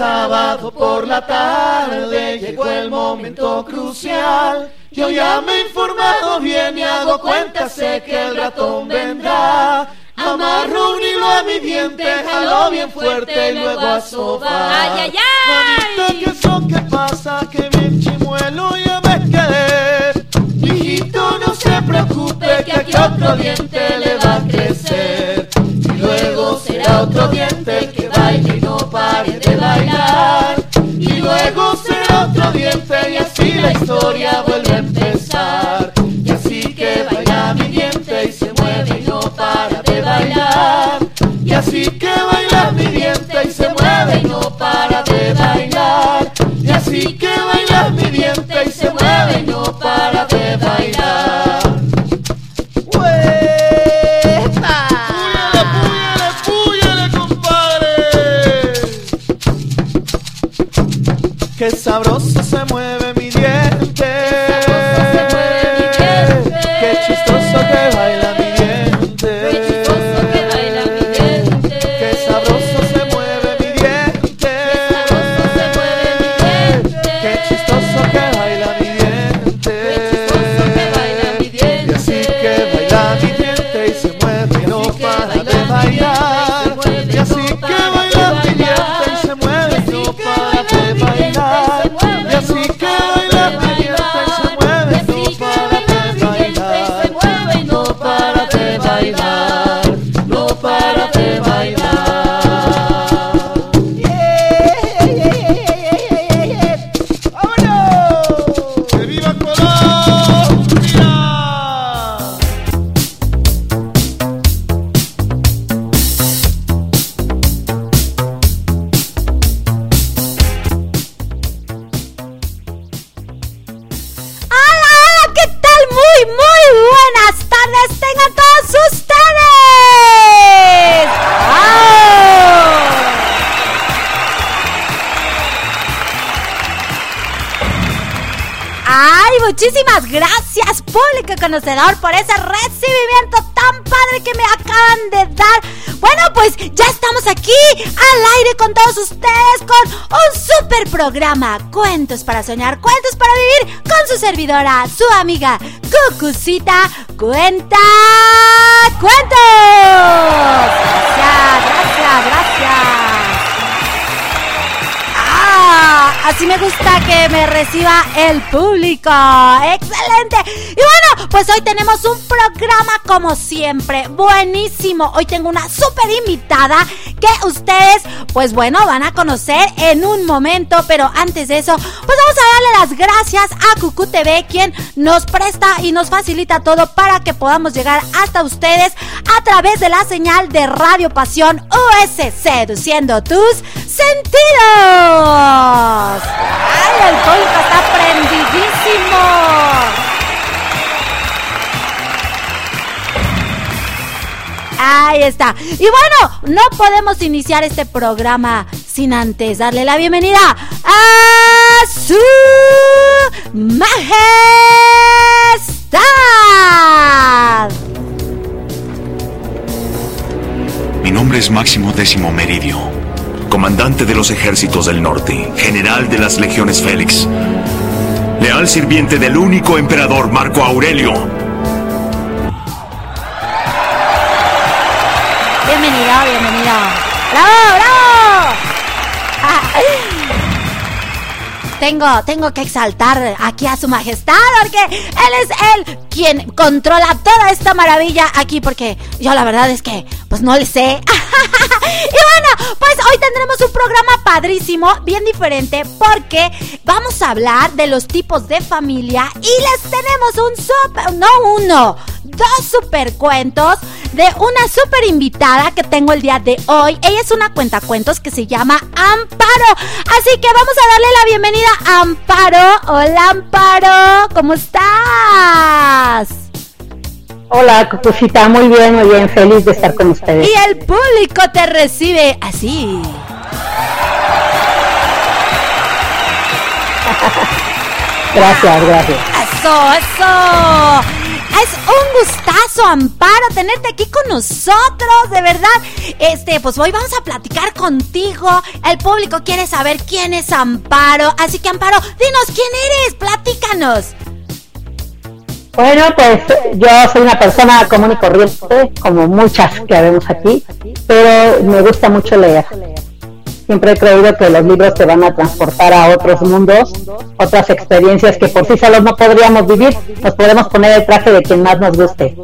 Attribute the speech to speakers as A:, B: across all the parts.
A: sábado por la tarde llegó el momento crucial. Yo ya me he informado bien y hago cuenta, sé que el ratón vendrá. Amarro un hilo a mi diente, jalo bien fuerte y luego a sobar.
B: ¡Ay, ay, ay!
A: ¿qué eso qué pasa? Que bien chimuelo ya me quedé. Hijito, no se preocupe que aquí otro diente le va a crecer. Luego será otro diente que baile y no pare de bailar. Y luego será otro diente y así la historia vuelve a empezar. Y así que baila mi diente y se mueve y no para de bailar. Y así que baila mi diente y se mueve y no para de bailar. Y así que sabroso
C: conocedor, por ese recibimiento tan padre que me acaban de dar. Bueno, pues ya estamos aquí al aire con todos ustedes con un super programa. Cuentos para soñar, cuentos para vivir con su servidora, su amiga Cucucita. Cuenta cuentos. Gracias, gracias, gracias. Ah, así me gusta que me reciba el público. Excelente. Pues hoy tenemos un programa como siempre. Buenísimo. Hoy tengo una súper invitada que ustedes, pues bueno, van a conocer en un momento. Pero antes de eso, pues vamos a darle las gracias a Cucu TV, quien nos presta y nos facilita todo para que podamos llegar hasta ustedes a través de la señal de Radio Pasión US, seduciendo tus sentidos. ¡Ay, el público está prendidísimo! Ahí está. Y bueno, no podemos iniciar este programa sin antes darle la bienvenida a su majestad.
D: Mi nombre es Máximo Décimo Meridio, comandante de los ejércitos del norte, general de las legiones Félix, leal sirviente del único emperador Marco Aurelio.
C: Tengo, tengo que exaltar aquí a su majestad porque él es él quien controla toda esta maravilla aquí porque yo la verdad es que pues no le sé. y bueno, pues hoy tendremos un programa padrísimo, bien diferente porque vamos a hablar de los tipos de familia y les tenemos un super, no uno, dos super cuentos de una super invitada que tengo el día de hoy. Ella es una cuentacuentos que se llama Amparo. Así que vamos a darle la bienvenida a Amparo. Hola Amparo, ¿cómo estás?
E: Hola, Cucucita, muy bien, muy bien, feliz de estar con ustedes.
C: Y el público te recibe así.
E: Gracias, gracias.
C: Eso, eso. Es un gustazo gustazo, Amparo, tenerte aquí con nosotros, de verdad. Este, pues hoy vamos a platicar contigo. El público quiere saber quién es Amparo. Así que, Amparo, dinos quién eres, platícanos.
E: Bueno, pues yo soy una persona común y corriente, como muchas que vemos aquí, pero me gusta mucho leer. Siempre he creído que los libros te van a transportar a otros mundos, otras experiencias que por sí solos no podríamos vivir. Nos podemos poner el traje de quien más nos guste.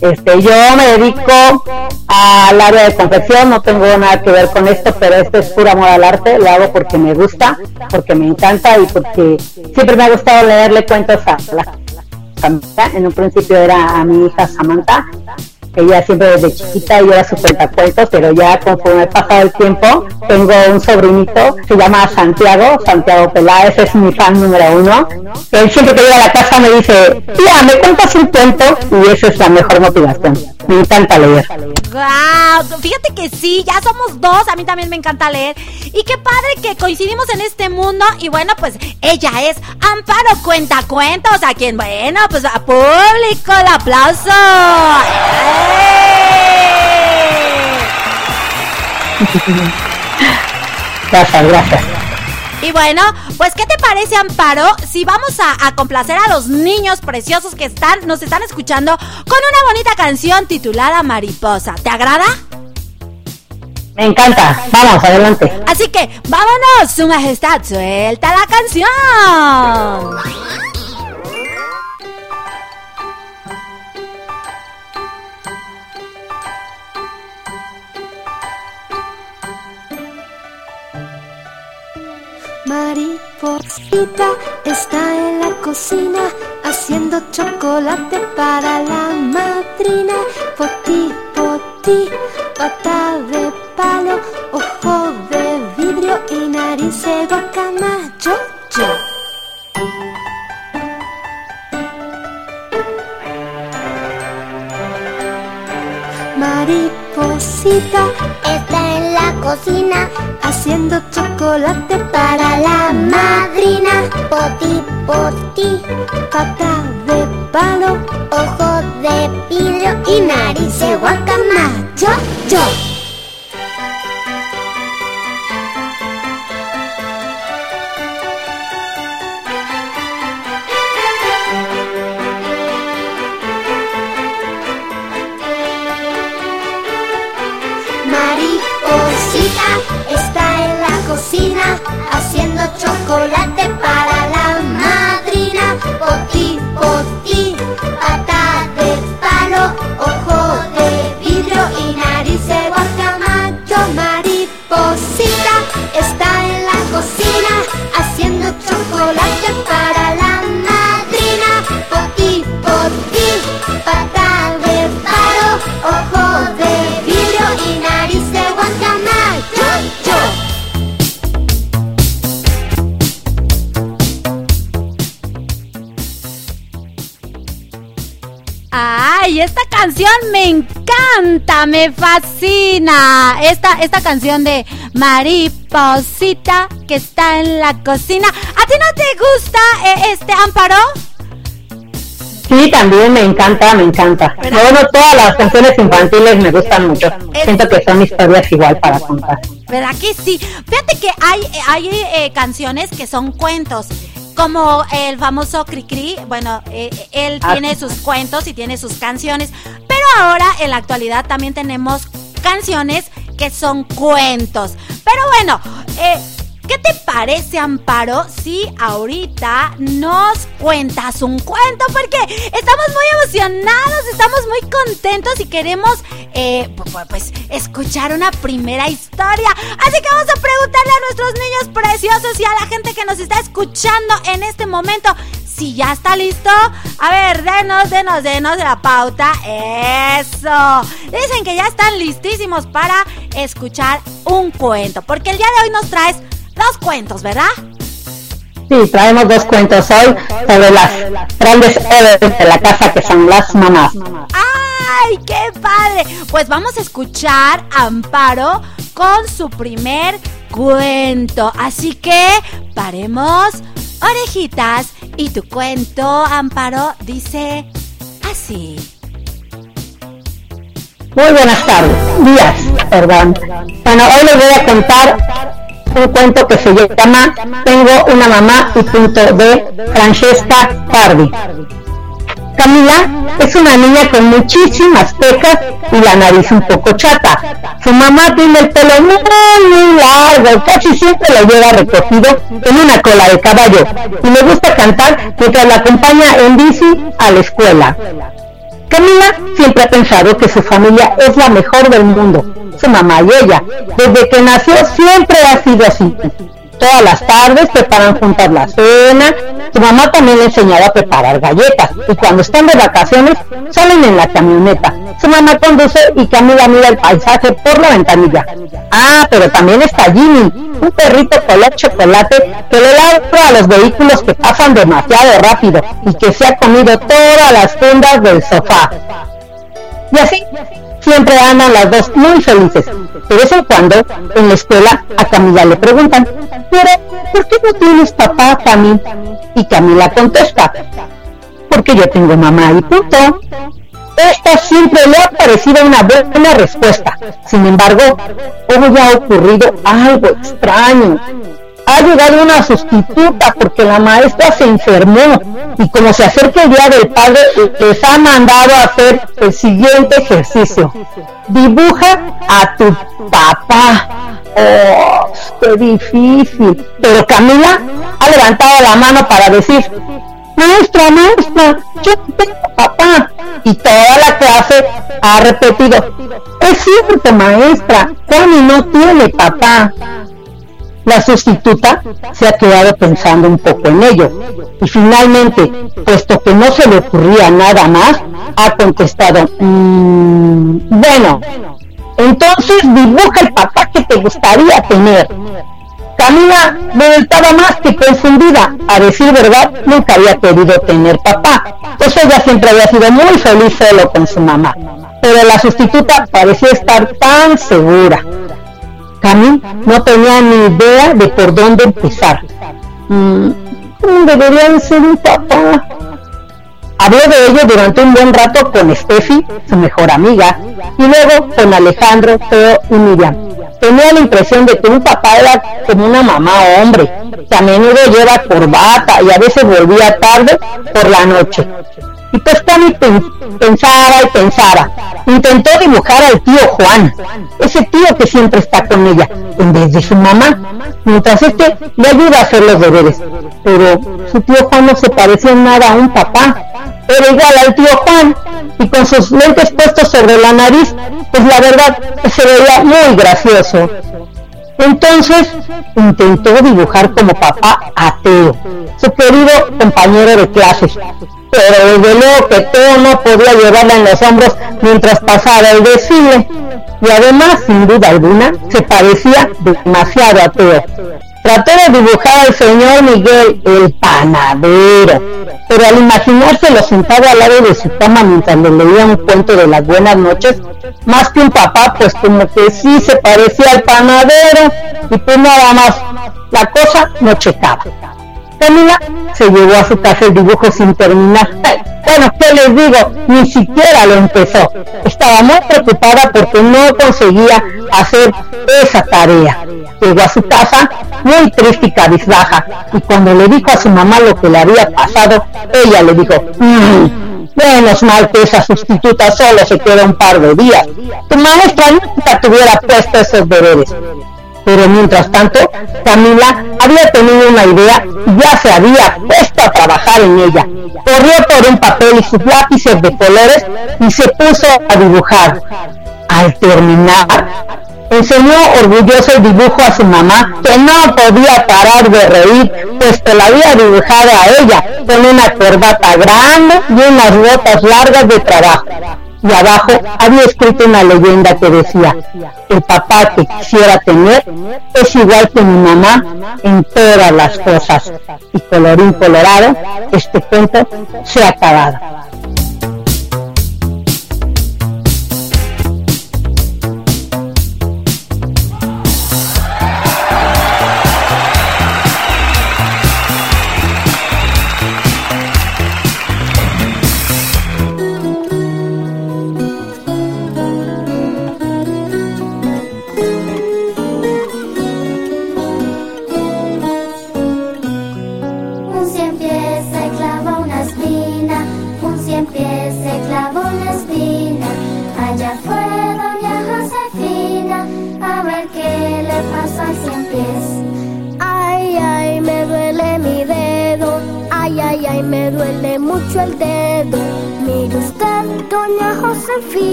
E: Este, yo me dedico al área de confección, no tengo nada que ver con esto, pero esto es pura amor al arte, lo hago porque me gusta, porque me encanta y porque siempre me ha gustado leerle cuentos a la En un principio era a mi hija Samantha, ella siempre desde chiquita yo era su cuentacuentos, pero ya conforme ha pasado el tiempo, tengo un sobrinito, se llama Santiago, Santiago Peláez, es mi fan número uno. Él siempre que llega a la casa me dice, tía, ¿me cuentas un cuento? Y esa es la mejor motivación. Me encanta leer.
C: Wow, fíjate que sí, ya somos dos, a mí también me encanta leer. Y qué padre que coincidimos en este mundo. Y bueno, pues ella es Amparo Cuenta Cuentos, a quien, bueno, pues a público el aplauso.
E: Gracias, gracias.
C: Y bueno, pues ¿qué te parece Amparo si vamos a, a, complacer a los niños preciosos que están, nos están escuchando con una bonita canción titulada Mariposa? ¿Te agrada?
E: Me encanta, vamos, adelante.
C: Así que vámonos, Su Majestad, suelta la canción.
F: Mariposita está en la cocina haciendo chocolate para la madrina. Poti, poti, pata de palo, ojo de vidrio y nariz de guacamayo. Yo. Mariposita
G: está en la cocina
F: haciendo chocolate
G: para la madrina. Poti, poti,
F: pata de palo,
G: ojo de vidrio y nariz de guacamayo.
F: Yo.
C: Canción me encanta, me fascina. Esta, esta canción de Mariposita que está en la cocina. ¿A ti no te gusta eh, este Amparo?
E: Sí, también me encanta, me encanta. Bueno, todas las canciones infantiles me gustan mucho. Siento que son historias igual para contar.
C: ¿Verdad que sí? Fíjate que hay, hay eh, canciones que son cuentos. Como el famoso Cricri, bueno, eh, él
E: Ah,
C: tiene sus cuentos y tiene sus canciones, pero ahora en la actualidad también tenemos canciones que son cuentos. Pero bueno, eh, ¿qué te parece, Amparo, si ahorita nos cuentas un cuento? Porque estamos muy emocionados, estamos muy contentos y queremos, eh, pu- pu- pues, escuchar una primera historia. Así que vamos a preguntarle a nuestros niños preciosos y a la gente que nos está escuchando en este momento. Si ya está listo, a ver, denos, denos, denos la pauta. Eso. Dicen que ya están listísimos para escuchar un cuento. Porque el día de hoy nos traes dos cuentos, ¿verdad?
E: Sí, traemos dos cuentos hoy sobre las grandes héroes de la casa que son las mamás.
C: ¡Ay, qué padre! Pues vamos a escuchar a Amparo con su primer cuento. Así que paremos orejitas y tu cuento, Amparo, dice así.
E: Muy buenas tardes, días, perdón. Bueno, hoy les voy a contar un cuento que se llama Tengo una mamá y punto de Francesca Pardi. Camila es una niña con muchísimas pecas y la nariz un poco chata. Su mamá tiene el pelo muy, muy largo, casi siempre lo lleva recogido en una cola de caballo y le gusta cantar mientras la acompaña en bici a la escuela. Camila siempre ha pensado que su familia es la mejor del mundo, su mamá y ella. Desde que nació siempre ha sido así. Todas las tardes preparan juntas la cena. Su mamá también le enseñaba a preparar galletas. Y cuando están de vacaciones, salen en la camioneta. Su mamá conduce y Camila mira el paisaje por la ventanilla. Ah, pero también está Jimmy, un perrito color chocolate que le ladra a los vehículos que pasan demasiado rápido y que se ha comido todas las fundas del sofá. Y así siempre andan las dos muy felices. De vez en cuando, en la escuela, a Camila le preguntan, pero, ¿por qué no tienes papá, Camila? Y Camila contesta, porque yo tengo mamá y punto. Esta siempre le ha parecido una buena respuesta. Sin embargo, hoy ha ocurrido algo extraño ha llegado una sustituta porque la maestra se enfermó y como se acerca el día del padre les ha mandado a hacer el siguiente ejercicio. Dibuja a tu papá. Oh, qué difícil. Pero Camila ha levantado la mano para decir, maestra, maestra, yo tengo papá. Y toda la clase ha repetido, es cierto, maestra, Cami no tiene papá. La sustituta se ha quedado pensando un poco en ello y finalmente, puesto que no se le ocurría nada más, ha contestado, mmm, bueno, entonces dibuja el papá que te gustaría tener. Camila no estaba más que confundida. A decir verdad, nunca había querido tener papá, pues ella siempre había sido muy feliz solo con su mamá. Pero la sustituta parecía estar tan segura. Camille no tenía ni idea de por dónde empezar. Mm, ¿Cómo debería ser un papá? Habló de ello durante un buen rato con Steffi, su mejor amiga, y luego con Alejandro, Teo y Miriam. Tenía la impresión de que un papá era como una mamá hombre, que a menudo lleva corbata y a veces volvía tarde por la noche. Y pues Tony pensaba y pensaba. Intentó dibujar al tío Juan, ese tío que siempre está con ella, en vez de su mamá, mientras este le ayuda a hacer los deberes. Pero su tío Juan no se parecía nada a un papá, era igual al tío Juan, y con sus lentes puestos sobre la nariz, pues la verdad se veía muy gracioso. Entonces intentó dibujar como papá a Teo, su querido compañero de clases, pero desde luego que Teo no podía llevarla en los hombros mientras pasaba el desfile, y además, sin duda alguna, se parecía demasiado a Teo. Trató de dibujar al señor Miguel, el panadero, pero al imaginárselo sentado al lado de su cama mientras le leía un cuento de las buenas noches, más que un papá, pues como que sí se parecía al panadero, y pues nada más, la cosa no checaba. Camila se llevó a su casa el dibujo sin terminar. Bueno, ¿qué les digo? Ni siquiera lo empezó. Estaba muy preocupada porque no conseguía hacer esa tarea. Llegó a su casa muy triste y cabizbaja. Y cuando le dijo a su mamá lo que le había pasado, ella le dijo, mmm, menos mal que esa sustituta solo se queda un par de días. Tu maestra nunca te hubiera puesto esos deberes pero mientras tanto Camila había tenido una idea y ya se había puesto a trabajar en ella. Corrió por un papel y sus lápices de colores y se puso a dibujar. Al terminar, enseñó orgulloso el dibujo a su mamá, que no podía parar de reír, pues que la había dibujado a ella con una corbata grande y unas botas largas de trabajo y abajo había escrito una leyenda que decía, el papá que quisiera tener es igual que mi mamá en todas las cosas. Y colorín colorado, este cuento se ha acabado.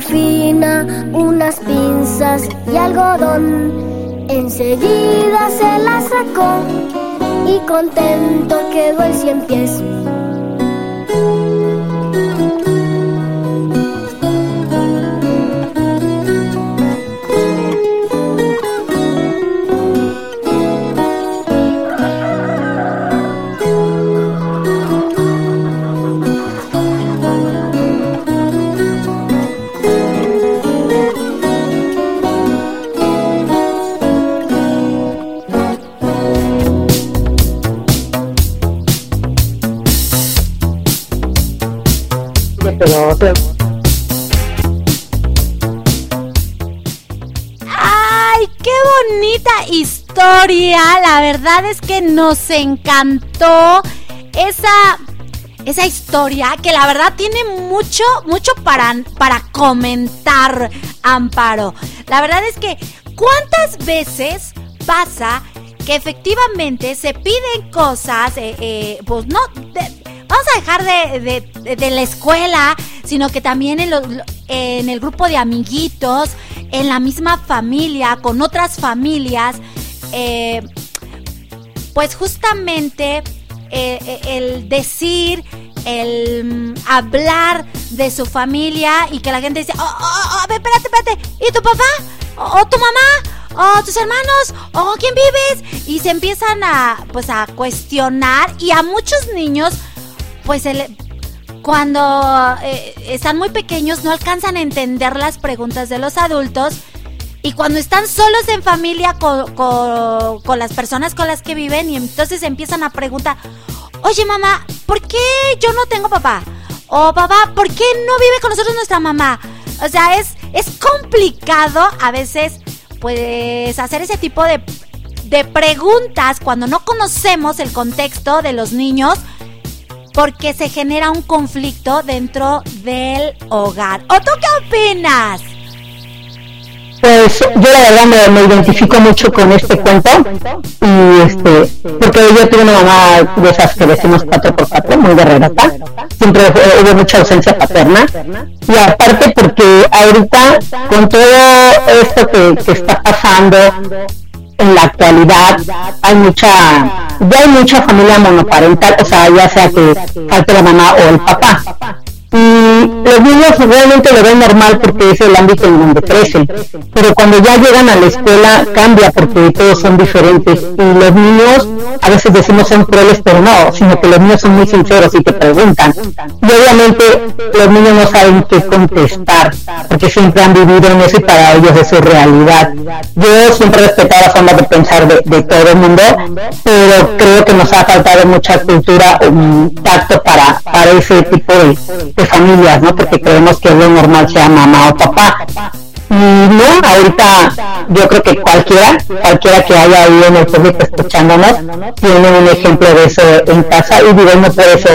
G: Fina, unas pinzas y algodón, enseguida se la sacó y contento quedó el cien pies.
C: Verdad es que nos encantó esa, esa historia que la verdad tiene mucho, mucho para, para comentar, Amparo. La verdad es que, ¿cuántas veces pasa que efectivamente se piden cosas, eh, eh, pues no, vamos a dejar de, de- la escuela, sino que también en, los- en el grupo de amiguitos, en la misma familia, con otras familias, eh, pues justamente eh, eh, el decir, el mm, hablar de su familia y que la gente dice, oh, oh, oh, espérate, espérate, ¿y tu papá? ¿O, o tu mamá? ¿O tus hermanos? ¿O quién vives? Y se empiezan a, pues, a cuestionar y a muchos niños, pues, el, cuando eh, están muy pequeños no alcanzan a entender las preguntas de los adultos y cuando están solos en familia con, con- las personas con las que viven y entonces empiezan a preguntar, oye mamá, ¿por qué yo no tengo papá? O papá, ¿por qué no vive con nosotros nuestra mamá? O sea, es, es complicado a veces pues hacer ese tipo de, de preguntas cuando no conocemos el contexto de los niños porque se genera un conflicto dentro del hogar. ¿O tú qué opinas?
E: Pues yo la verdad me, identifico mucho con este cuento y este porque yo tuve una mamá de esas que decimos cuatro por cuatro, muy guerrerata, siempre hubo mucha ausencia paterna. Y aparte porque ahorita con todo esto que, que está pasando en la actualidad hay mucha ya hay mucha familia monoparental, o sea ya sea que falte la mamá o el papá y los niños realmente lo ven normal porque es el ámbito en donde crecen, pero cuando ya llegan a la escuela cambia porque todos son diferentes y los niños a veces decimos son crueles pero no, sino que los niños son muy sinceros y te preguntan y obviamente los niños no saben qué contestar porque siempre han vivido en eso y para ellos es su realidad. Yo siempre he respetado la forma de pensar de, todo el mundo, pero creo que nos ha faltado mucha cultura, um, tacto para, para ese tipo de, de familias, ¿no? Porque creemos que lo normal sea mamá o papá. Y no, ahorita yo creo que cualquiera, cualquiera que haya ahí en el público escuchándonos, tiene un ejemplo de eso en casa y digo, no por eso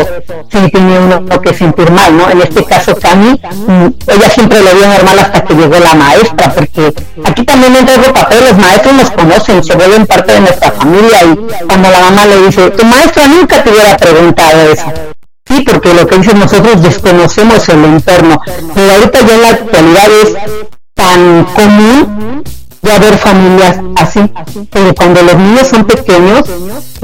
E: sí tiene uno que sentir mal, ¿no? En este caso, Cami, mm, ella siempre lo vio normal hasta que llegó la maestra, porque aquí también entra otro papel, los maestros nos conocen, se vuelven parte de nuestra familia y cuando la mamá le dice, tu maestra nunca te hubiera preguntado eso. Sí, porque lo que dicen nosotros desconocemos el entorno, pero ahorita ya en la actualidad es tan común ya ver familias así, pero cuando los niños son pequeños,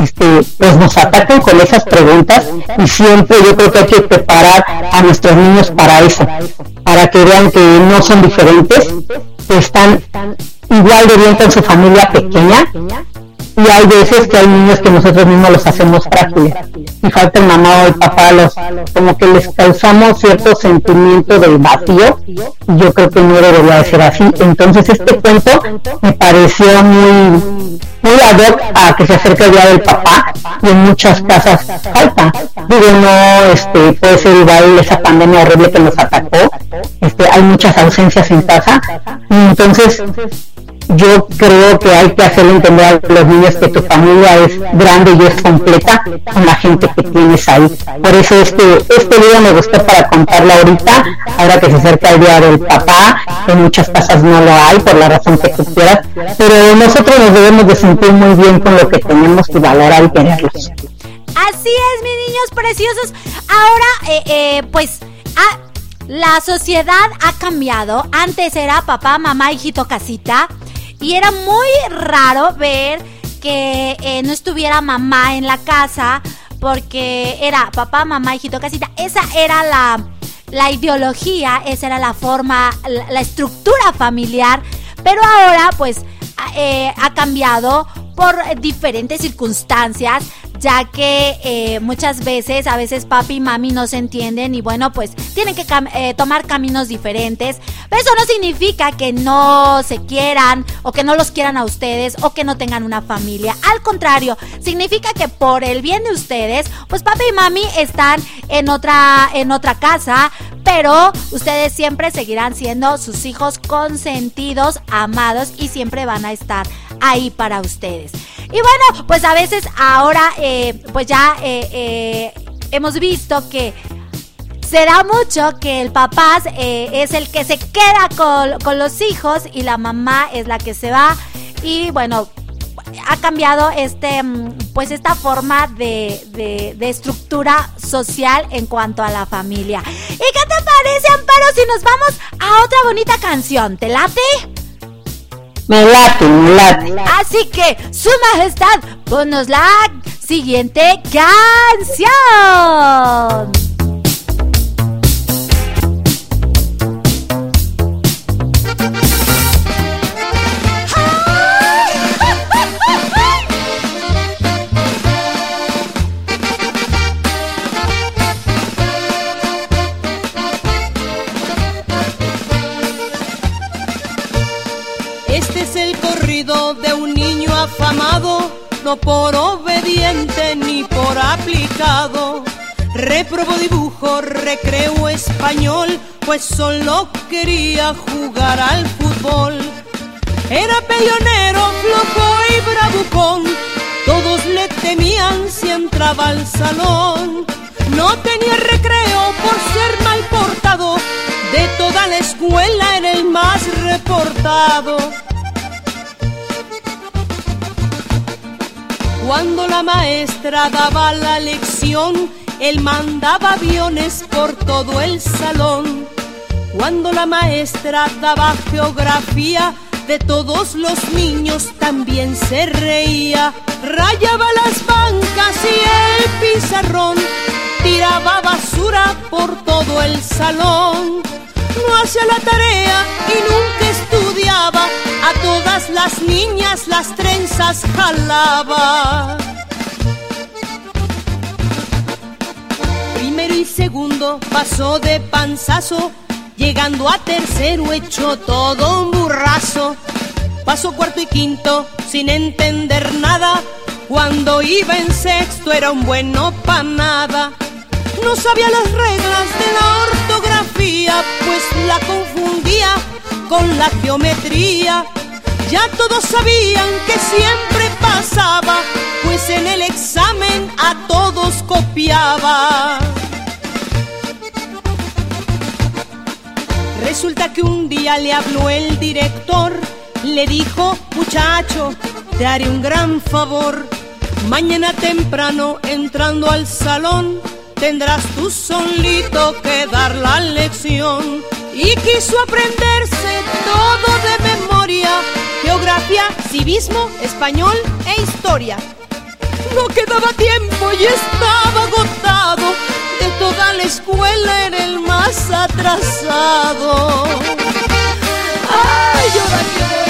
E: este, pues nos atacan con esas preguntas y siempre yo creo que hay que preparar a nuestros niños para eso, para que vean que no son diferentes, que están igual de bien con su familia pequeña y hay veces que hay niños que nosotros mismos los hacemos frágiles. Y falta el mamá o el papá los como que les causamos cierto sentimiento de vacío. Y yo creo que no debería de ser así. Entonces este cuento me pareció muy muy ad hoc a que se acerque el del papá. Y en muchas casas falta. Digo, no, este, puede ser igual esa pandemia horrible que nos atacó, este, hay muchas ausencias en casa, y entonces yo creo que hay que hacerle entender a los niños que tu familia es grande y es completa con la gente que tienes ahí. Por eso este, este día me gustó para contarlo ahorita, ahora que se acerca el día del papá, en muchas casas no lo hay por la razón que tú quieras, pero nosotros nos debemos de sentir muy bien con lo que tenemos y valorar y quererlos.
C: Así es, mis niños preciosos. Ahora, eh, eh, pues, la sociedad ha cambiado. Antes era papá, mamá, hijito, casita. Y era muy raro ver que eh, no estuviera mamá en la casa porque era papá, mamá, hijito, casita. Esa era la, la ideología, esa era la forma, la, estructura familiar. Pero ahora pues eh, ha cambiado por diferentes circunstancias ya que eh, muchas veces, a veces papi y mami no se entienden y bueno, pues tienen que eh, tomar caminos diferentes. Pero eso no significa que no se quieran o que no los quieran a ustedes o que no tengan una familia. Al contrario, significa que por el bien de ustedes, pues papi y mami están en otra, en otra casa, pero ustedes siempre seguirán siendo sus hijos consentidos, amados y siempre van a estar ahí para ustedes. Y bueno, pues a veces ahora, pues ya eh, eh, hemos visto que se da mucho que el papá es el que se queda con, los hijos y la mamá es la que se va. Y bueno, ha cambiado este, pues esta forma de, de, de, estructura social en cuanto a la familia. ¿Y qué te parece, Amparo, si nos vamos a otra bonita canción? ¿Te late?
E: Me late, me late.
C: Así que, Su Majestad, ponnos la siguiente canción.
H: De un niño afamado, no por obediente ni por aplicado. Reprobó dibujo, recreo español, pues solo quería jugar al fútbol. Era peleonero, flojo y bravucón, todos le temían si entraba al salón. No tenía recreo por ser mal portado, de toda la escuela era el más reportado Cuando la maestra daba la lección, él mandaba aviones por todo el salón. Cuando la maestra daba geografía, de todos los niños también se reía. Rayaba las bancas y el pizarrón, tiraba basura por todo el salón. No hacía la tarea y nunca estudiaba, a todas las niñas las trenzas jalaba. Primero y segundo pasó de panzazo, llegando a tercero hecho todo un burrazo. Pasó cuarto y quinto sin entender nada, cuando iba en sexto era un bueno pa' nada. No sabía las reglas de la pues la confundía con la geometría. Ya todos sabían que siempre pasaba, pues en el examen a todos copiaba. Resulta que un día le habló el director, le dijo, muchacho, te haré un gran favor. Mañana temprano, entrando al salón, tendrás tú solito que dar la lección y quiso aprenderse todo de memoria, geografía, civismo, español e historia. No quedaba tiempo y estaba agotado, de toda la escuela era el más atrasado. ¡Ay, ahora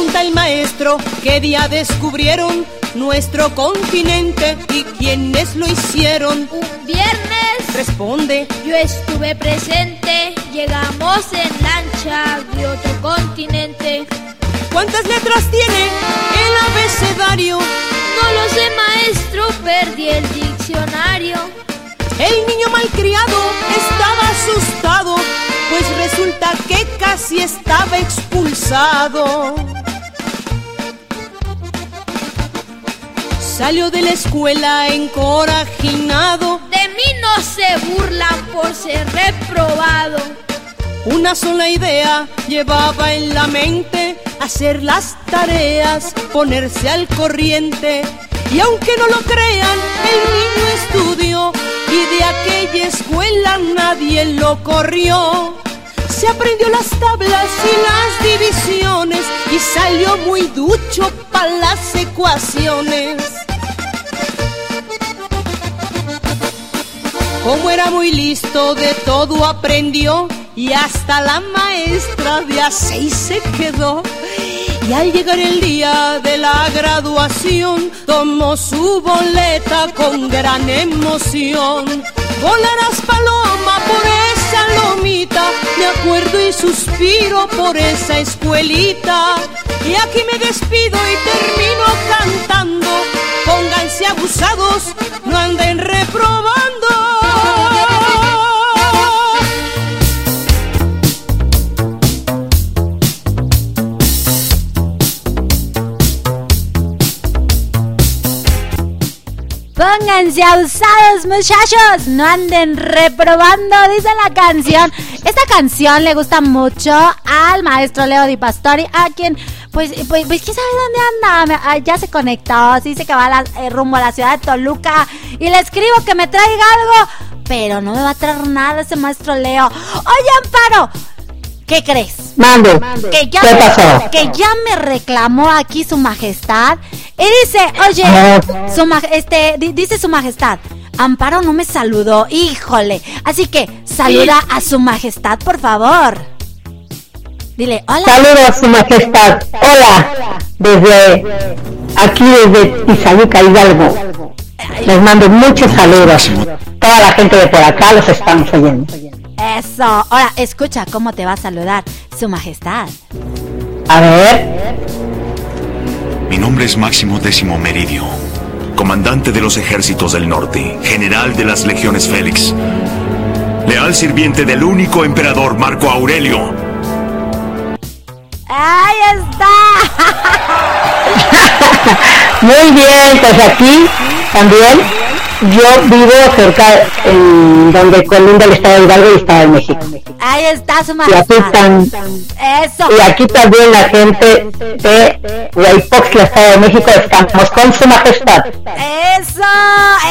H: Pregunta el maestro qué día descubrieron nuestro continente y quiénes lo hicieron.
I: Un viernes.
H: Responde.
I: Yo estuve presente. Llegamos en lancha de otro continente.
H: ¿Cuántas letras tiene el abecedario?
I: No lo sé, maestro, perdí el diccionario.
H: El niño malcriado estaba asustado, pues resulta que casi estaba expulsado. Salió de la escuela encorajinado.
I: De mí no se burlan por ser reprobado.
H: Una sola idea llevaba en la mente, hacer las tareas, ponerse al corriente. Y aunque no lo crean, el niño estudió y de aquella escuela nadie lo corrió. Se aprendió las tablas y las divisiones y salió muy ducho para las ecuaciones. Como era muy listo, de todo aprendió y hasta la maestra de a seis se quedó. Y al llegar el día de la graduación, tomó su boleta con gran emoción. Volarás paloma por esa lomita, me acuerdo y suspiro por esa escuelita. Y aquí me despido y termino cantando. Pónganse abusados, no anden reprobando.
C: Pónganse abusados, muchachos. No anden reprobando, dice la canción. Esta canción le gusta mucho al maestro Leo Di Pastori, a quien, pues, pues, pues ¿quién sabe dónde anda? Ah, Ya se conectó, se dice que va a la- eh, rumbo a la ciudad de Toluca. Y le escribo que me traiga algo. Pero no me va a traer nada ese maestro Leo. Oye, Amparo, ¿qué crees? Que ya,
E: ¿Qué pasó?
C: que ya me reclamó aquí su majestad. Y dice, oye, su este, di- dice su majestad, Amparo no me saludó, híjole. Así que saluda a su majestad, por favor. Dile, hola.
E: Saludos, su majestad. Hola, desde aquí, desde Tizayuca, Hidalgo. Les mando muchos saludos. Toda la gente de por acá los estamos oyendo.
C: Eso. Ahora, escucha cómo te va a saludar su majestad.
E: A ver,
D: Mi nombre es Máximo Décimo Meridio, comandante de los ejércitos del norte, general de las legiones Félix, leal sirviente del único emperador Marco Aurelio.
C: ¡Ahí está!
E: muy bien, pues aquí también yo vivo cerca en donde colinda el estado de Hidalgo y estado de México.
C: Ahí está su
E: Y aquí
C: majestad.
E: están
C: Eso.
E: Y aquí también la gente de Huaypoxtla, Estado de México, estamos con su majestad.
C: Eso,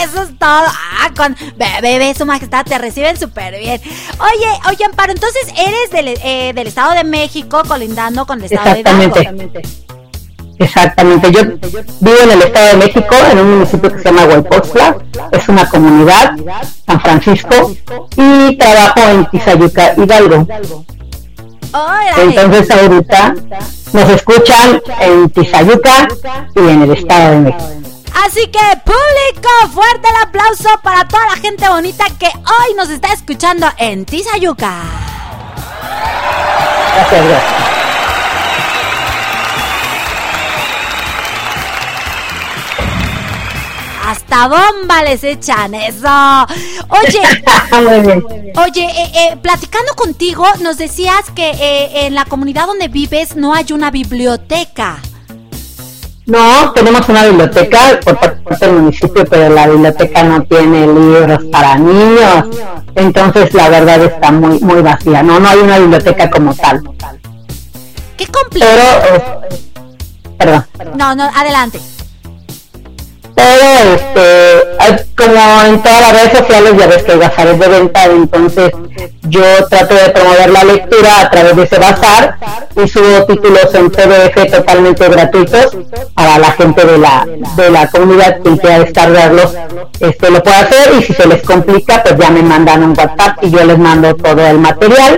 C: eso es todo. Ah, con bebé, bebé, su majestad, te reciben súper bien. Oye, oye, Amparo, entonces eres del, eh, del Estado de México, colindando con el Estado de Hidalgo.
E: Exactamente. Exactamente. Yo vivo en el Estado de México, en un municipio que se llama Huaypoxtla. Es una comunidad, San Francisco, y trabajo en Tizayuca, Hidalgo. Entonces ahorita nos escuchan en Tizayuca y en el Estado de México.
C: Así que, público, fuerte el aplauso para toda la gente bonita que hoy nos está escuchando en Tizayuca.
E: Gracias, gracias.
C: Hasta bomba les echan eso. Oye, oye, eh, eh, platicando contigo, nos decías que eh, en la comunidad donde vives no hay una biblioteca.
E: No, tenemos una biblioteca por parte del municipio, pero la biblioteca no tiene libros para niños. Entonces, la verdad está muy muy vacía. No, no hay una biblioteca como tal.
C: Qué complicado.
E: Pero, eh, perdón.
C: No, no, adelante.
E: Pero, este, como en todas las redes sociales, ya ves que hay bazares de venta, entonces yo trato de promover la lectura a través de ese bazar. Y subo títulos en PDF totalmente gratuitos para la gente de la, de la comunidad que quiera descargarlos, este, lo puede hacer y si se les complica, pues ya me mandan un WhatsApp y yo les mando todo el material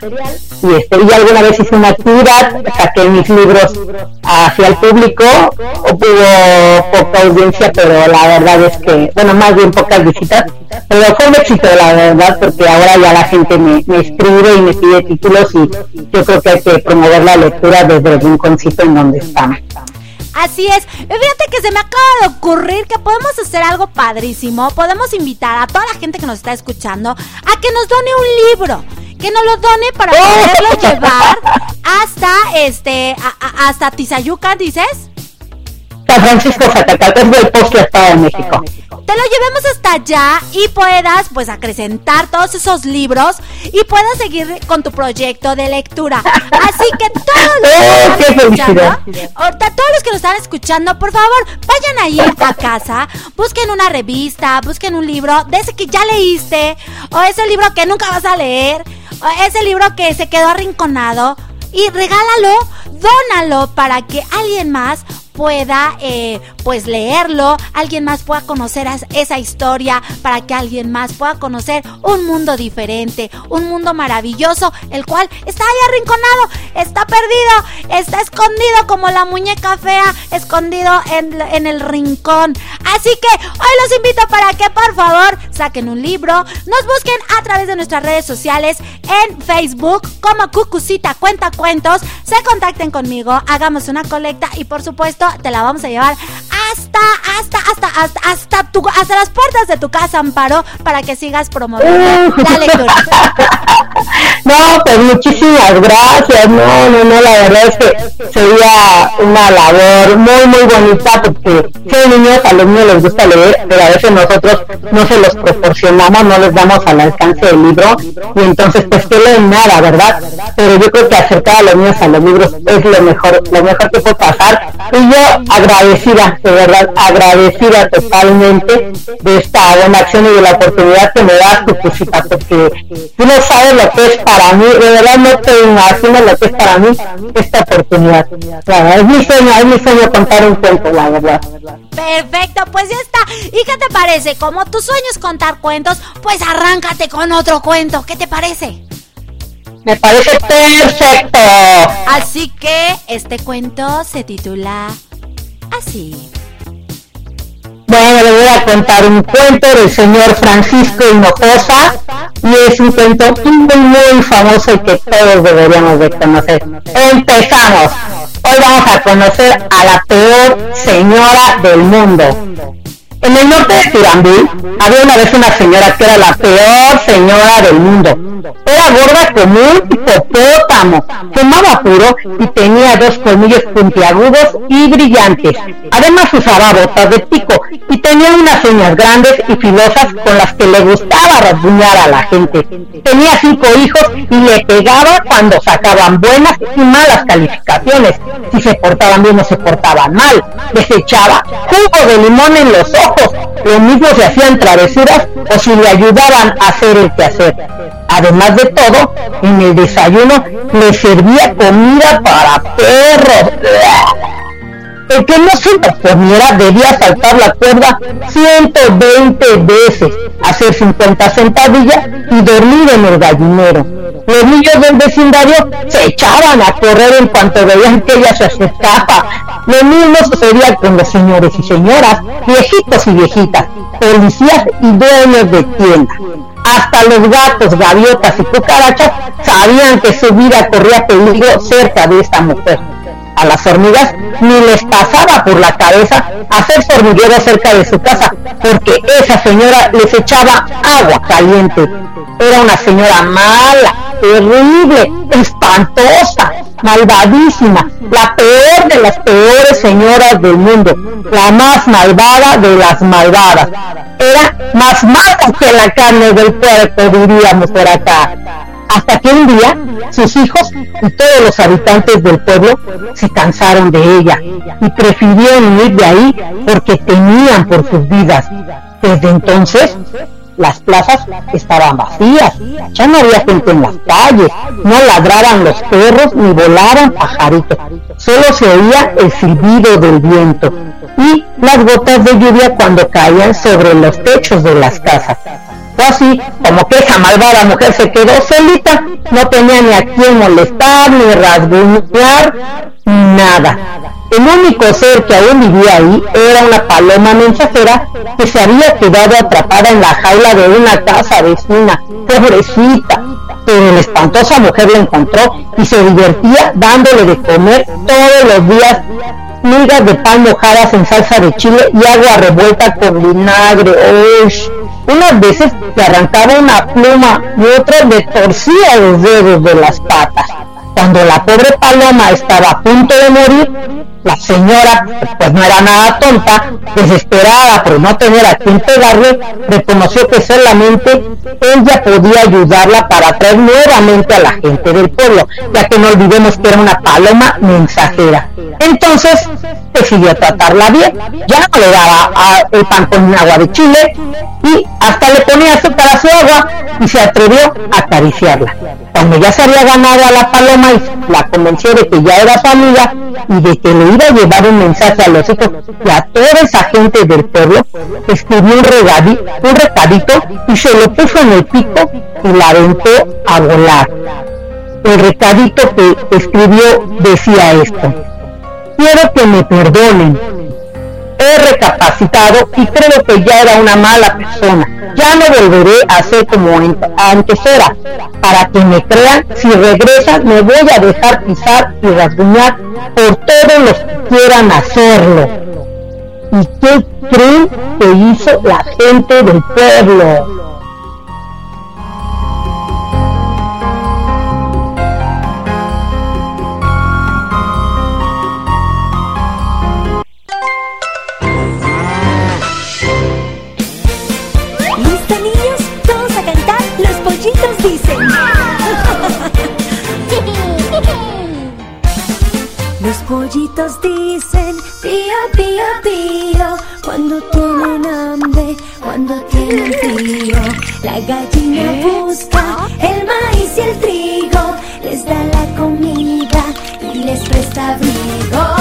E: y, este, y alguna vez hice una actividad, saqué mis libros hacia el público, hubo poca audiencia, pero la verdad es que, bueno, más bien pocas visitas, pero fue un éxito, la verdad, porque ahora ya la gente me, me escribe y me pide títulos y yo creo que hay que promover la lectura desde el rinconcito en donde estamos.
C: Así es. Fíjate que se me acaba de ocurrir que podemos hacer algo padrísimo. Podemos invitar a toda la gente que nos está escuchando a que nos done un libro. Que nos lo done para poderlo llevar hasta este hasta Tizayuca, dices.
E: San Francisco Zacatecas, del post Estado de México.
C: Te lo llevemos hasta allá y puedas pues acrecentar todos esos libros y puedas seguir con tu proyecto de lectura. Así que todos los que están escuchando, ahorita todos los que nos están escuchando, por favor, vayan ahí a casa, busquen una revista, busquen un libro de ese que ya leíste, o ese libro que nunca vas a leer, ese libro que se quedó arrinconado. Y regálalo, dónalo para que alguien más pueda eh, pues leerlo, alguien más pueda conocer esa historia, para que alguien más pueda conocer un mundo diferente, un mundo maravilloso, el cual está ahí arrinconado, está perdido, está escondido como la muñeca fea, escondido en, en el rincón. Así que hoy los invito para que por favor saquen un libro, nos busquen a través de nuestras redes sociales en Facebook como Cucucita Cuenta Cuentos, se contacten conmigo, hagamos una colecta y por supuesto te la vamos a llevar hasta, hasta, hasta, hasta, hasta, tu, hasta las puertas de tu casa, Amparo, para que sigas promoviendo la lectura.
E: No, pues muchísimas gracias. No, no, no, la verdad es que sería una labor muy, muy bonita porque si hay niños, a los niños les gusta leer, pero a veces nosotros no se los proporcionamos, no les damos al alcance del libro y entonces pues que leen nada, ¿verdad? Pero yo creo que acercar a los niños a los libros es lo mejor, lo mejor que puede pasar. Y yo agradecida, de verdad, agradecida totalmente de esta buena acción y de la oportunidad que me das tu cosita, porque tú no sabes lo que es para mí, de verdad no te imaginas lo que es para mí esta oportunidad. es mi sueño, es mi sueño contar un cuento, la verdad.
C: Perfecto, pues ya está. ¿Y qué te parece? Como tu sueño es contar cuentos, pues arráncate con otro cuento. ¿Qué te parece?
E: Me parece perfecto.
C: Así que este cuento se titula así.
E: Bueno, le voy a contar un cuento del señor Francisco Hinojosa y es un cuento muy, muy famoso y que todos deberíamos de conocer. Empezamos. Hoy vamos a conocer a la peor señora del mundo. En el norte de Tirambú había una vez una señora que era la peor señora del mundo. Era gorda como un hipopótamo, fumaba puro y tenía dos colmillos puntiagudos y brillantes. Además usaba botas de pico y tenía unas uñas grandes y filosas con las que le gustaba rasguñar a la gente. Tenía cinco hijos y le pegaba cuando sacaban buenas y malas calificaciones. Si se portaban bien o se portaban mal. Les echaba jugo de limón en los ojos los mismos se hacían travesuras o si le ayudaban a hacer el quehacer. Además de todo, en el desayuno le servía comida para perros. El que no se lo debía saltar la cuerda 120 veces, hacer 50 sentadillas y dormir en el gallinero. Los niños del vecindario se echaban a correr en cuanto veían que ella se acercaba. Lo mismo sucedía con los señores y señoras, viejitos y viejitas, policías y dueños de tiendas. Hasta los gatos, gaviotas y cucarachas sabían que su vida corría peligro cerca de esta mujer a las hormigas ni les pasaba por la cabeza hacer hormiguero cerca de su casa, porque esa señora les echaba agua caliente. Era una señora mala, terrible, espantosa, malvadísima, la peor de las peores señoras del mundo, la más malvada de las malvadas. Era más mala que la carne del cuerpo, diríamos por acá hasta que un día sus hijos y todos los habitantes del pueblo se cansaron de ella y prefirieron ir de ahí porque temían por sus vidas. Desde entonces, las plazas estaban vacías, ya no había gente en las calles, no ladraban los perros ni volaban pajaritos, solo se oía el silbido del viento y las gotas de lluvia cuando caían sobre los techos de las casas. Fue así como que esa malvada mujer se quedó solita, no tenía ni a quién molestar, ni rasguñar, nada. El único ser que aún vivía ahí era una paloma mensajera que se había quedado atrapada en la jaula de una casa vecina, pobrecita. Pero la espantosa mujer la encontró y se divertía dándole de comer todos los días migas de pan mojadas en salsa de chile y agua revuelta con vinagre. Unas veces le arrancaba una pluma y otras le torcía los dedos de las patas. Cuando la pobre paloma estaba a punto de morir, la señora, pues no era nada tonta, desesperada por no tener a quien pegarle, reconoció que solamente ella podía ayudarla para traer nuevamente a la gente del pueblo, ya que no olvidemos que era una paloma mensajera. Entonces decidió tratarla bien, ya no le daba el pan con agua de chile y hasta le ponía azúcar a su agua y se atrevió a acariciarla. Cuando ya se había ganado a la paloma la convenció de que ya era su amiga y de que le iba a llevar un mensaje a los hijos y a toda esa gente del pueblo, escribió un, regadito, un recadito y se lo puso en el pico y la aventó a volar. El recadito que escribió decía esto. Quiero que me perdonen. He recapacitado y creo que ya era una mala persona. Ya no volveré a ser como antes era. Para que me crean, si regresa me voy a dejar pisar y rasguñar por todos los que quieran hacerlo. ¿Y qué creen que hizo la gente del pueblo?
F: Pollitos dicen pío, pío, pío Cuando tienen hambre, cuando tienen frío La gallina busca el maíz y el trigo. Les da la comida y les presta abrigo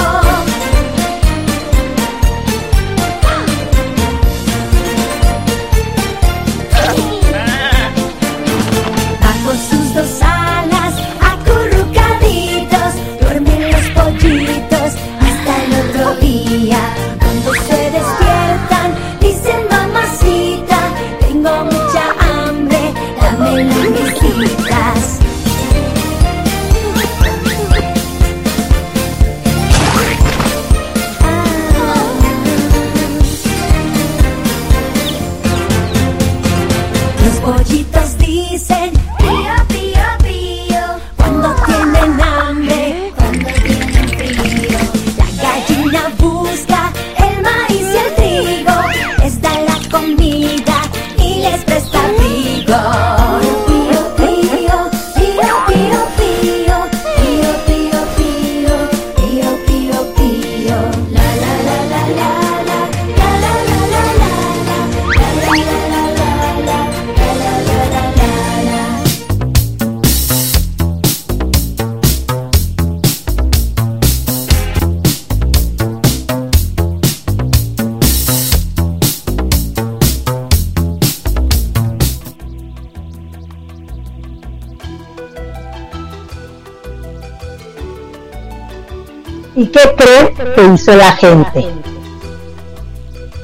E: ¿Y qué cree que hizo la gente?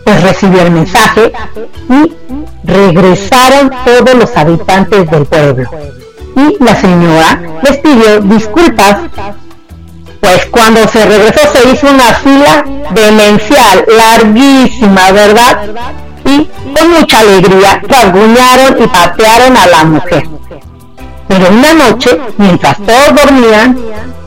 E: Pues recibió el mensaje y regresaron todos los habitantes del pueblo. Y la señora les pidió disculpas, pues cuando se regresó se hizo una fila demencial, larguísima, ¿verdad? Y con mucha alegría rasguñaron y patearon a la mujer. Pero una noche, mientras todos dormían,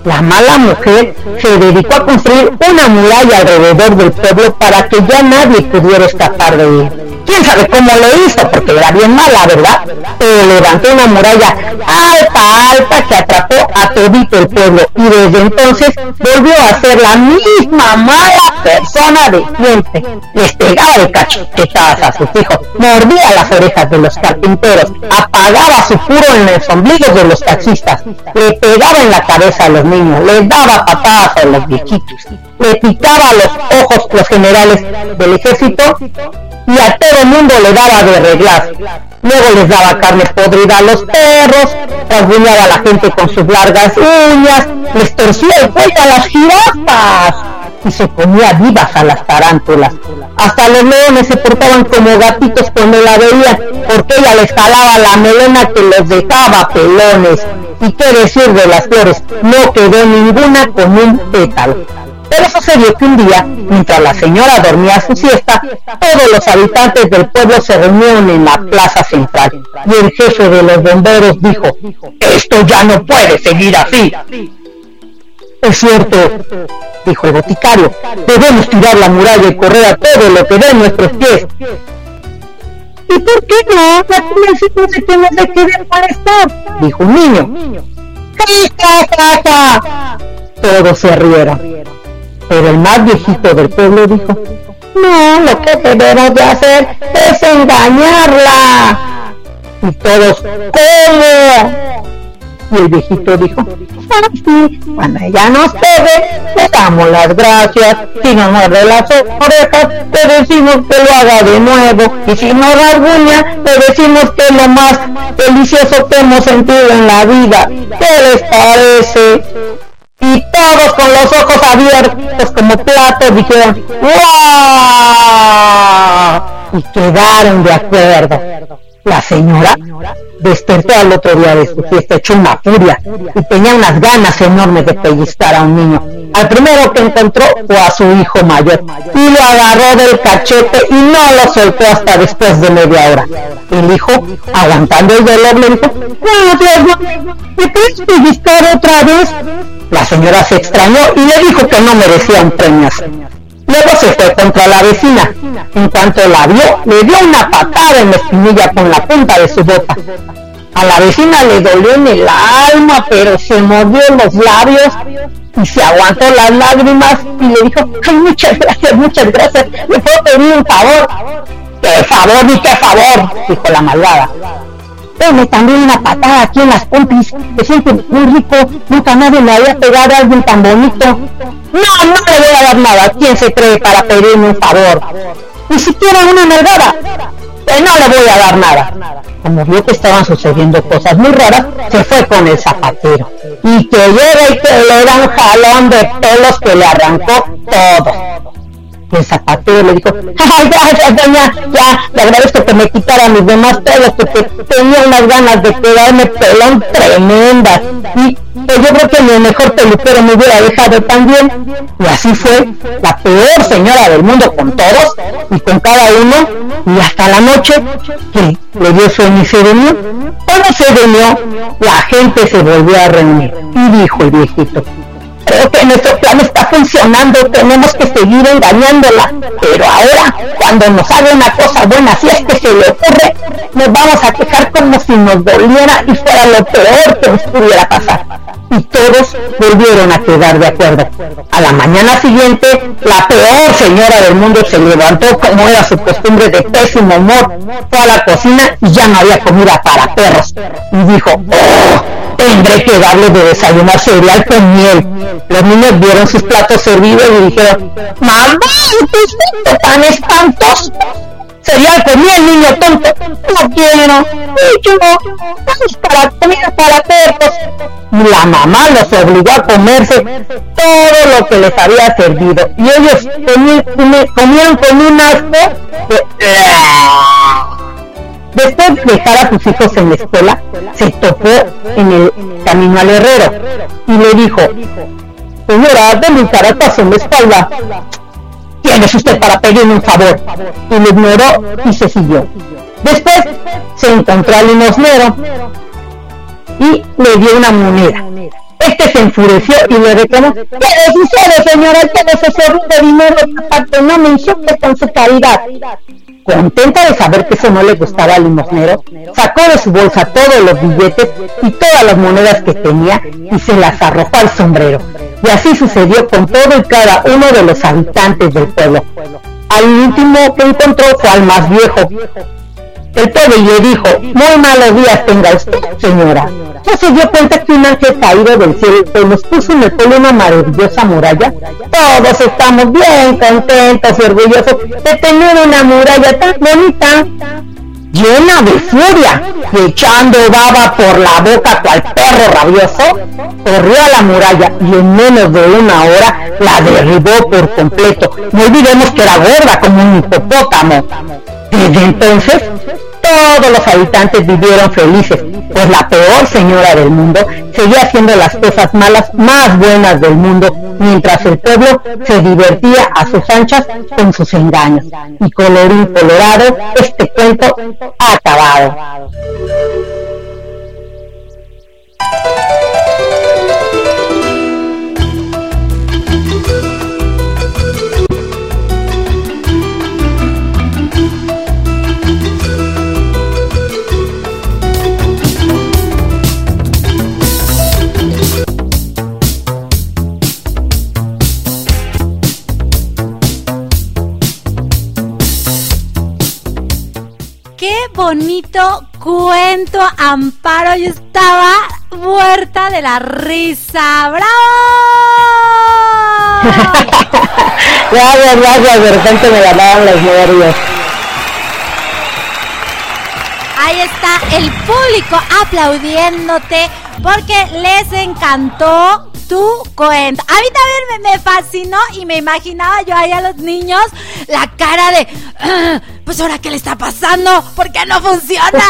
E: la mala mujer se dedicó a construir una muralla alrededor del pueblo para que ya nadie pudiera escapar de él quién sabe cómo lo hizo, porque era bien mala, ¿verdad? Pero levantó una muralla alta, alta, que atrapó a todito el pueblo, y desde entonces volvió a ser la misma mala persona de siempre. Les pegaba de cachetadas a sus hijos, mordía las orejas de los carpinteros, apagaba su puro en los ombligos de los taxistas, le pegaba en la cabeza a los niños, les daba patadas a los viejitos, le picaba los ojos los generales del ejército y a todo el mundo le daba de reglas. Luego les daba carne podrida a los perros, rasguñaba a la gente con sus largas uñas, les torcía el cuello a las jirafas y se comía vivas a las tarántulas. Hasta los leones se portaban como gatitos cuando la veían, porque ella les jalaba la melena que les dejaba pelones. Y qué decir de las flores, no quedó ninguna con un pétalo. Pero sucedió que un día, mientras la señora dormía su siesta, todos los habitantes del pueblo se reunieron en la plaza central y el jefe de los bomberos dijo, esto ya no puede seguir así. Es cierto, dijo el boticario, debemos tirar la muralla y correr a todo lo que den nuestros pies. ¿Y por qué no? La no se que nos quede para estar, dijo un niño. ¡Ja, ja, ja, Todos se rieron. Pero el más viejito del pueblo dijo, no, lo que debemos de hacer es engañarla. Y todos, ¿cómo? Y el viejito dijo, ah, sí, cuando ella nos pegue, le damos las gracias. Si nos muerde las orejas, le decimos que lo haga de nuevo. Y si nos rasguña, le decimos que es lo más delicioso que hemos sentido en la vida. ¿Qué les parece? Y todos con los ojos abiertos como platos dijeron ¡Wow! Y quedaron de acuerdo. La señora despertó al otro día de su fiesta hecho una furia y tenía unas ganas enormes de pellizcar a un niño. Al primero que encontró fue a su hijo mayor y lo agarró del cachete y no lo soltó hasta después de media hora. El hijo, aguantando el dolor, le dijo, ¡No, Dios, ¿me quieres pellizcar otra vez? La señora se extrañó y le dijo que no merecía un premio. Luego se fue contra la vecina. En cuanto la vio, le dio una patada en la espinilla con la punta de su bota. A la vecina le dolió en el alma, pero se mordió los labios y se aguantó las lágrimas y le dijo, ay, muchas gracias, muchas gracias, ¿le puedo pedir un favor? ¿Qué favor ni qué favor? dijo la malvada. Deme también una patada aquí en las pompis, me siento muy rico, nunca nadie me había pegado a alguien tan bonito. No, no le voy a dar nada, ¿quién se cree para pedirme un favor? Ni siquiera una nalgada. Pues no le voy a dar nada. Como vio que estaban sucediendo cosas muy raras, se fue con el zapatero. Y que llega y que le da un jalón de pelos que le arrancó todo el zapatero le dijo, ay, gracias, doña, ya, le agradezco que me quitara mis demás pelos, porque tenía unas ganas de quedarme pelón tremendas. Y pues yo creo que mi mejor peluquero me hubiera dejado también. Y así fue la peor señora del mundo con todos y con cada uno. Y hasta la noche que le dio sueño y se durmió. Cuando se durmió, la gente se volvió a reunir. Y dijo el viejito, creo que nuestro plan está funcionando, tenemos que seguir engañándola. Pero ahora, cuando nos haga una cosa buena, si es que se le ocurre, nos vamos a quejar como si nos doliera y fuera lo peor que nos pudiera pasar. Y todos volvieron a quedar de acuerdo. A la mañana siguiente, la peor señora del mundo se levantó como era su costumbre de pésimo humor, fue a la cocina y ya no había comida para perros. Y dijo, oh, tendré que darle de desayunar cereal con miel. Los niños vieron sus platos servidos y dijeron, mamá, ¿qué es tan espantoso? Cereal con miel, niño tonto. No quiero. Yo, vamos para comida para perros. La mamá los obligó a comerse todo lo que les había servido. Y ellos comieron con un asco Después de dejar a sus hijos en la escuela, se topó en el camino al herrero y le dijo, señora, denme un caratazo en la espalda. ¿Quién es usted para pedirme un favor? Y le ignoró y se siguió. Después se encontró al limosnero y le dio una moneda. Este se enfureció y le reclamó, ¿qué sucede, señora? ¿Qué es ese de dinero? Aparte, no me insulte con su caridad contenta de saber que eso no le gustaba al limosnero, sacó de su bolsa todos los billetes y todas las monedas que tenía y se las arrojó al sombrero. Y así sucedió con todo y cada uno de los habitantes del pueblo. Al último que encontró fue al más viejo, el pobre le dijo, muy malos días tenga usted, señora. ¿No se dio cuenta que un ángel caído del cielo nos puso en el pueblo una maravillosa muralla? Todos estamos bien contentos y orgullosos de tener una muralla tan bonita. llena de furia echando baba por la boca cual perro rabioso, corrió a la muralla y en menos de una hora la derribó por completo. No olvidemos que era gorda como un hipopótamo. Desde entonces, todos los habitantes vivieron felices, pues la peor señora del mundo seguía haciendo las cosas malas más buenas del mundo, mientras el pueblo se divertía a sus anchas con sus engaños. Y colorín colorado, este cuento ha acabado.
C: Bonito cuento, Amparo. Yo estaba muerta de la risa. ¡Bravo!
E: gracias, gracias. De repente me ganaban los nervios.
C: Ahí está el público aplaudiéndote porque les encantó tu cuento. A mí también me, fascinó y me imaginaba yo ahí a los niños la cara de, ah, pues ahora qué le está pasando, ¿por qué no funciona?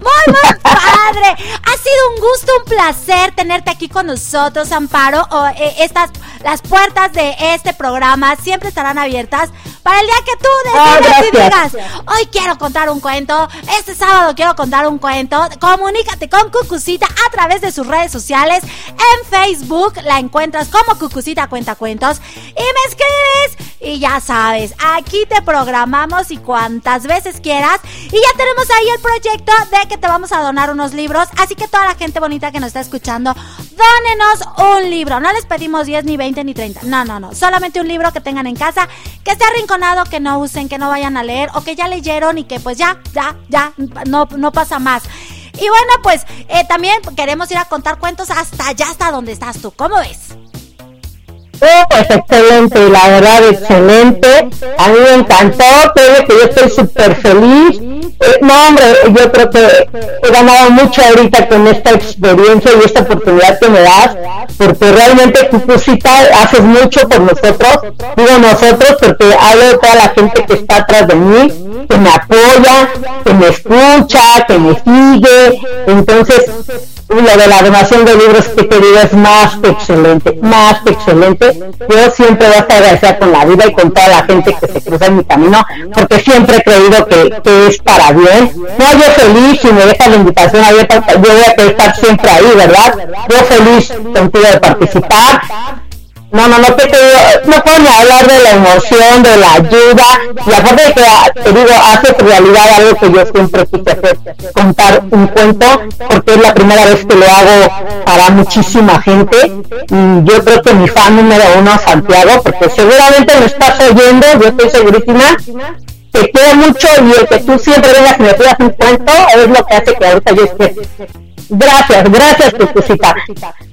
C: muy, muy padre. Ha sido un gusto, un placer tenerte aquí con nosotros, Amparo. Eh, estas, las puertas de este programa siempre estarán abiertas para el día que tú decidas y digas, hoy quiero contar un cuento, este sábado quiero contar un cuento, comunícate con Cucucita a través de sus redes sociales. En Facebook la encuentras como Cucucita Cuenta Cuentos. Y me escribes. Y ya sabes, aquí te programamos y cuantas veces quieras. Y ya tenemos ahí el proyecto de que te vamos a donar unos libros, así que toda la gente bonita que nos está escuchando, dónenos un libro, no les pedimos 10 ni 20 ni 30, no, no, no, solamente un libro que tengan en casa, que esté rincón que no usen, que no vayan a leer o que ya leyeron y que pues ya, ya, ya, no, no pasa más. Y bueno, pues eh, también queremos ir a contar cuentos hasta allá, hasta donde estás tú. ¿Cómo ves?
E: Oh, pues excelente, la verdad excelente. A mí me encantó, creo que yo estoy súper feliz. Eh, no, hombre, yo creo que he ganado mucho ahorita con esta experiencia y esta oportunidad que me das, porque realmente tu cosita haces mucho por nosotros, digo nosotros, porque hablo de toda la gente que está atrás de mí, que me apoya, que me escucha, que me sigue. Entonces, lo de la donación de libros que te digo es más que excelente, más que excelente. Yo siempre voy a estar agradecida con la vida y con toda la gente que se cruza en mi camino, porque siempre he creído que, que es para bien. No, yo feliz y me deja la invitación abierta, yo voy a estar siempre ahí, ¿verdad? Yo feliz contigo de participar no, no, no te, no puedo ni hablar de la emoción, de la ayuda, y aparte de que te digo, hace realidad algo que yo siempre quise hacer, contar un cuento, porque es la primera vez que lo hago para muchísima gente, y yo creo que mi fan número uno es Santiago, porque seguramente me estás oyendo, yo estoy segurísima, te quiero mucho y el que tú siempre vengas y me pidas un cuento es lo que hace que ahorita yo esté Gracias, gracias, tu cosita.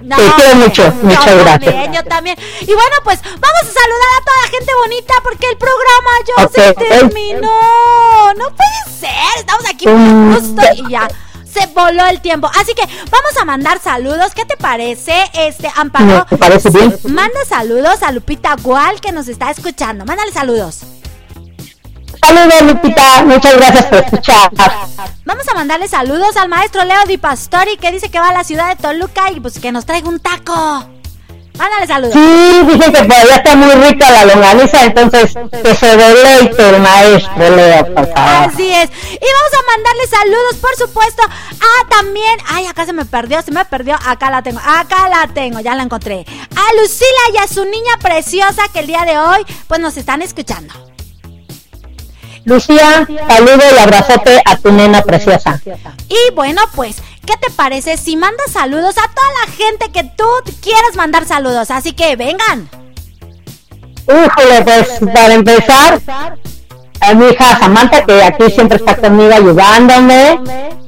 E: No, Te quiero mucho, muchas gracias.
C: También, yo también. Y bueno, pues vamos a saludar a toda la gente bonita porque el programa ya se terminó. No puede ser, estamos aquí muy justo y ya se voló el tiempo. Así que vamos a mandar saludos. ¿Qué te parece, este Amparo?
E: ¿Te parece bien?
C: Manda saludos a Lupita Gual que nos está escuchando. Mándale saludos.
E: Saludos, Lupita. Muchas gracias por escuchar.
C: Vamos a mandarle saludos al maestro Leo Di Pastori que dice que va a la ciudad de Toluca y pues que nos traiga un taco. Mándale saludos.
E: Sí, dicen que por allá está muy rica la longaniza, entonces que se deleite el maestro Leo, por favor.
C: Así es. Y vamos a mandarle saludos, por supuesto, a también. Ay, acá se me perdió, se me perdió. Acá la tengo, acá la tengo, ya la encontré. A Lucila y a su niña preciosa que el día de hoy, pues nos están escuchando.
E: Lucía, saludo y abrazote a tu nena preciosa.
C: Y bueno, pues, ¿qué te parece si mandas saludos a toda la gente que tú quieras mandar saludos? Así que vengan.
E: Híjole, pues para empezar, a mi hija Samantha, que aquí siempre está conmigo ayudándome,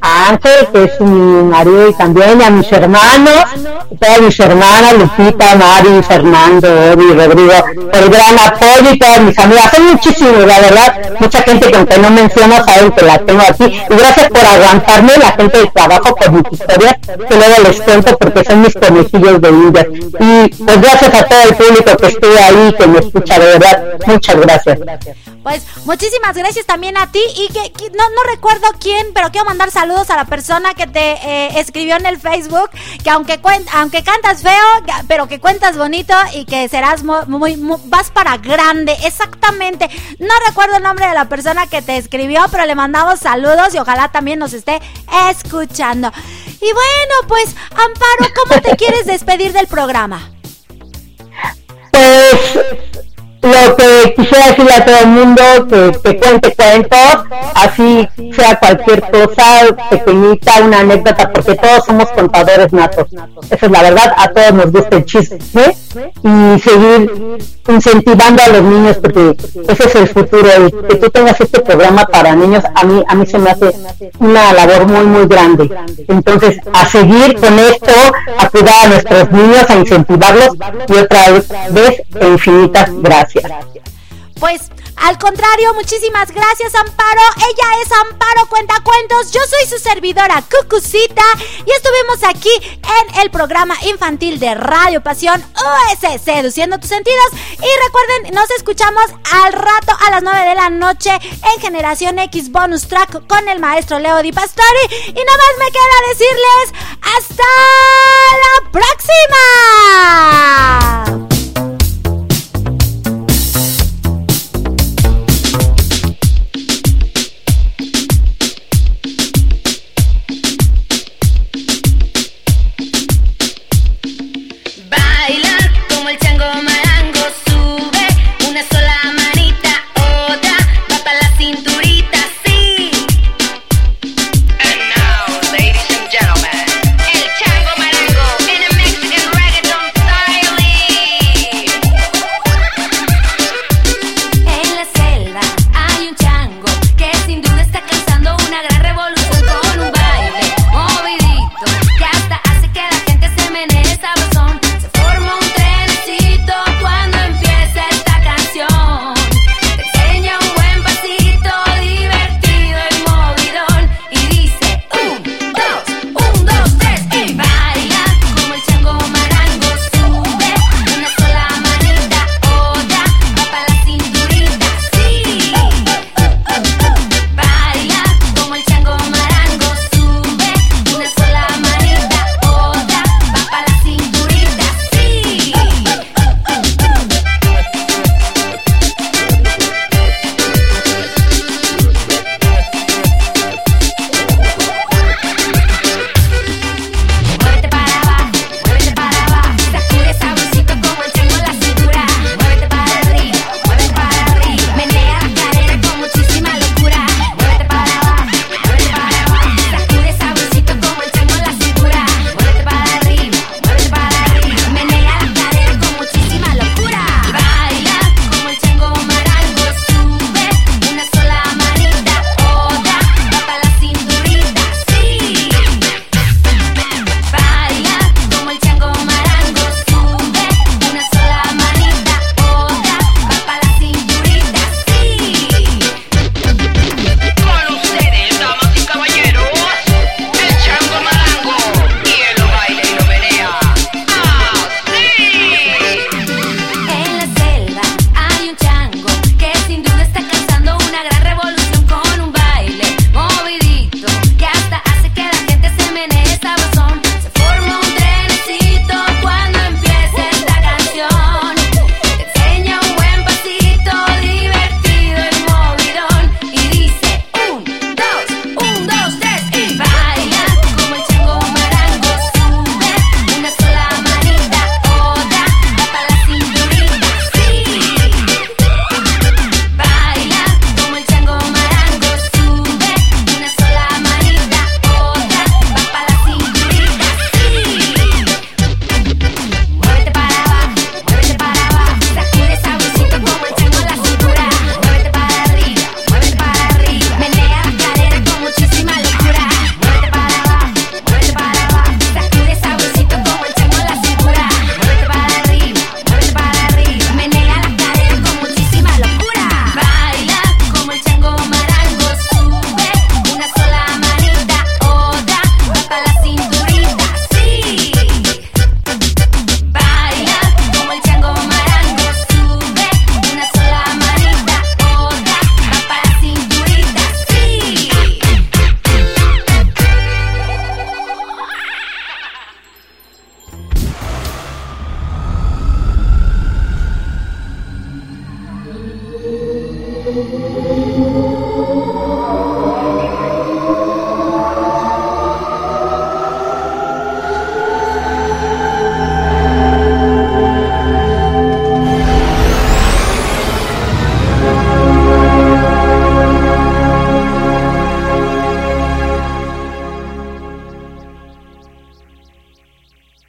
E: a Ángel, que es mi marido y también, a mis hermanos, y todas mis hermanas, Lupita, Mari, Fernando, Odi, Rodrigo, por el gran apoyo y todas mis amigas. Son muchísimos, la verdad, mucha gente que aunque no menciono saben que la tengo aquí. Y gracias por aguantarme, la gente de trabajo, por mis historias, que luego les cuento porque son mis conejillos de indias. Y pues gracias a todo el público que estuvo ahí, que me escucha, de verdad, muchas gracias.
C: Pues muchísimas gracias también a ti y que, que no, no recuerdo quién, pero quiero mandar saludos a la persona que te eh, escribió en el Facebook, que aunque cuen- aunque cantas feo, pero que cuentas bonito y que serás mu- muy, mu- vas para grande, exactamente. No recuerdo el nombre de la persona que te escribió, pero le mandamos saludos y ojalá también nos esté escuchando. Y bueno, pues Amparo, ¿cómo te quieres despedir del programa?
E: Lo que quisiera decirle a todo el mundo que, que cuente cuentos, así sea cualquier cosa pequeñita, una anécdota, porque todos somos contadores natos. Esa es la verdad, a todos nos gusta el chisme y seguir incentivando a los niños porque ese es el futuro. Y que tú tengas este programa para niños, a mí, a mí se me hace una labor muy, muy grande. Entonces, a seguir con esto, a cuidar a nuestros niños, a incentivarlos y otra vez, infinitas gracias.
C: Pues al contrario, muchísimas gracias Amparo. Ella es Amparo Cuentacuentos. Yo soy su servidora Cucucita y estuvimos aquí en el programa infantil de Radio Pasión US Seduciendo tus sentidos. Y recuerden, nos escuchamos al rato a las 9 de la noche en Generación X Bonus Track con el maestro Leo Di Pastori. Y nada más me queda decirles hasta la próxima.